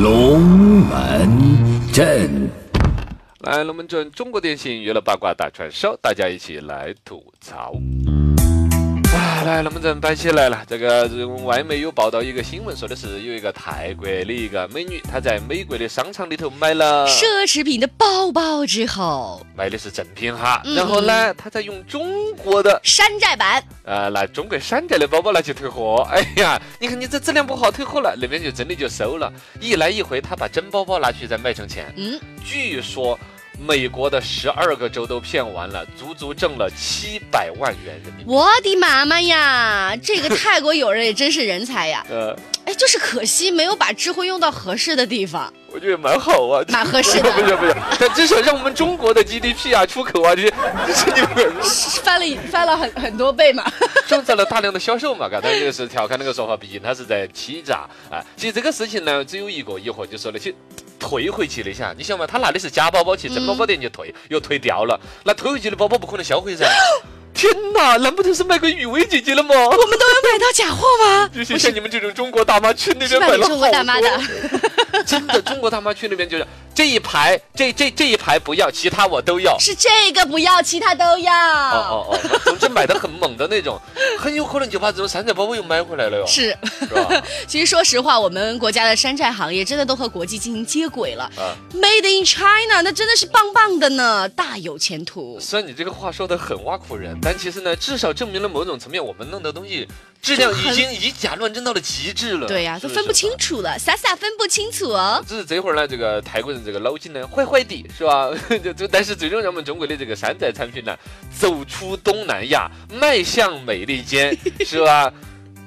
龙门阵。来，龙门阵，中国电信娱乐八卦大串烧，大家一起来吐槽。啊，来，龙门阵摆起来了。这个外媒有报道一个新闻，说的是有一个泰国的一个美女，她在美国的商场里头买了奢侈品的包包之后，买的是正品哈，嗯然后呢，她在用中国的山寨版呃，拿中国山寨的包包拿去退货，哎呀，你看你这质量不好，退货了，那边就真的就收了。一来一回，她把真包包拿去再卖成钱。嗯，据说美国的十二个州都骗完了，足足挣了七百万元人民币。我的妈妈呀，这个泰国友人也真是人才呀！呃，哎，就是可惜没有把智慧用到合适的地方。我觉得蛮好啊，蛮合适的不是 不是，但至少让我们中国的 GDP 啊、出口啊这些，这些你们翻了一翻了很很多倍嘛。创造了大量的销售嘛，刚才这个是调侃那个说法，毕竟他是在欺诈啊。其实这个事情呢，只有一个疑惑，就说那些退回去的噻，你想嘛，他拿的是假包包去真包包店就退，又退掉了，那退回去的包包不可能销毁噻。天哪，难不成是卖给雨薇姐姐了吗？我们都有买到假货吗？就是像你们这种中国大妈去那边买了中国大妈的，真的中国大妈去那边就是这一排，这这这一排不要，其他我都要。是这个不要，其他都要。哦哦哦，总之买的很猛的那种，很有可能就把这种山寨包包又买回来了哟，是，是吧？其实说实话，我们国家的山寨行业真的都和国际进行接轨了。啊，Made in China，那真的是棒棒的呢，大有前途。虽然你这个话说的很挖苦人，但其实呢，至少证明了某种层面，我们弄的东西质量已经以假乱真到了极致了。对呀、都分不清楚了，傻傻分不清楚哦。只是这会儿呢，这个泰国人这个脑筋呢坏坏的，是吧？就就但是最终让我们中国的这个山寨产品呢走出东南亚，迈向美利坚，是吧？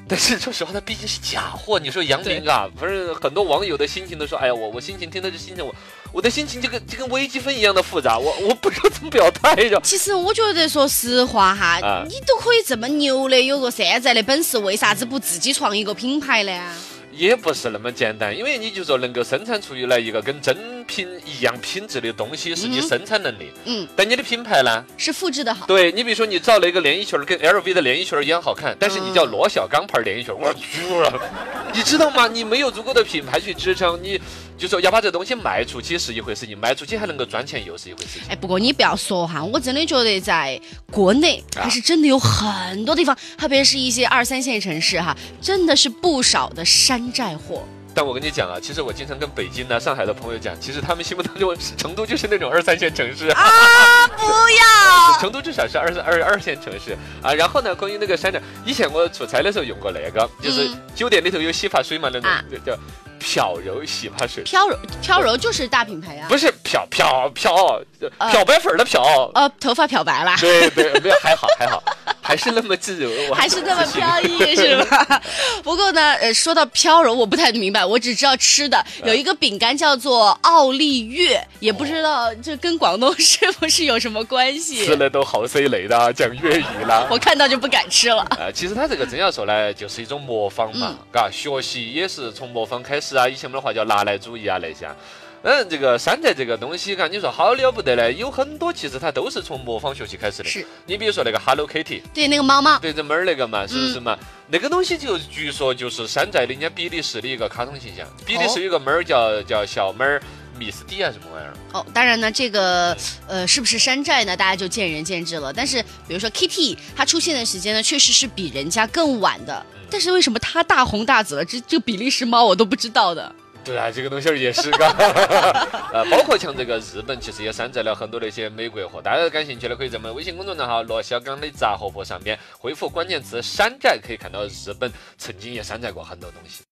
但是说实话，它毕竟是假货。你说杨明啊，反正很多网友的心情都说，哎呀，我我心情听到这心情，我我的心情就跟就跟微积分一样的复杂，我 我不知道怎么表态着。其实我觉得，说实话哈，啊你都可以这么牛的，有个山寨的本事，为啥子不自己创一个品牌呢？也不是那么简单，因为你就说能够生产出来一个跟真品一样品质的东西，是你嗯生产能力。嗯，但你的品牌呢？是复制的好。对你比如说你造了一个连衣裙儿，跟 LV 的连衣裙儿一样好看，但是你叫罗小刚牌连衣裙儿，我去了，你知道吗？你没有足够的品牌去支撑，你就说要把这东西卖出去是一回事情，卖出去还能够赚钱又是一回事情。哎，不过你不要说哈，我真的觉得在国内啊还是真的有很多地方，特别是一些二三线城市哈，真的是不少的山寨货。但我跟你讲啊，其实我经常跟北京啊、上海的朋友讲，其实他们心目当中成都就是那种二三线城市。啊，不要！成都至少是二二二线城市啊。然后呢，关于那个山寨，以前我出差的时候用过那个，就是嗯酒店里头有洗发水嘛，那种啊叫漂柔洗发水，飘柔，飘柔就是大品牌呀、不是漂漂漂呃漂白粉的漂。呃，头发漂白啦。对对，没有还好还好，还是那么自由，还是那么飘逸是吧？不过呢，呃，说到飘柔，我不太明白，我只知道吃的有一个饼干叫做奥利月，也不知道这跟广东是不是有什么关系吃。了都好水累的，讲粤语啦。我看到就不敢吃了。呃，其实它这个真要说呢，就是一种模仿嘛嗯，嘎、学习也是从模仿开始啊。以前我们的话叫拿来主义啊那些啊。嗯，这个山寨这个东西，嘎，你说好了不得呢？有很多其实它都是从模仿学习开始的。是你比如说那个 Hello Kitty，对，那个猫猫，对着猫儿那个嘛，是不是嗯嘛？那个东西就据说就是山寨的人家比利时的一个卡通形象。比利时哦有个猫儿叫叫小猫儿米斯蒂啊什么玩意儿？哦，当然呢，这个呃是不是山寨呢？大家就见仁见智了。但是比如说 Kitty，它出现的时间呢，确实是比人家更晚的。但是为什么它大红大紫了？这这个比利时猫我都不知道的。对啊，这个东西也是嘎，呃，包括像这个日本，其实也山寨了很多的一些美国货。大家感兴趣的，可以在我们微信公众号“罗小刚的杂货铺”上面回复关键词“山寨”，可以看到日本曾经也山寨过很多东西。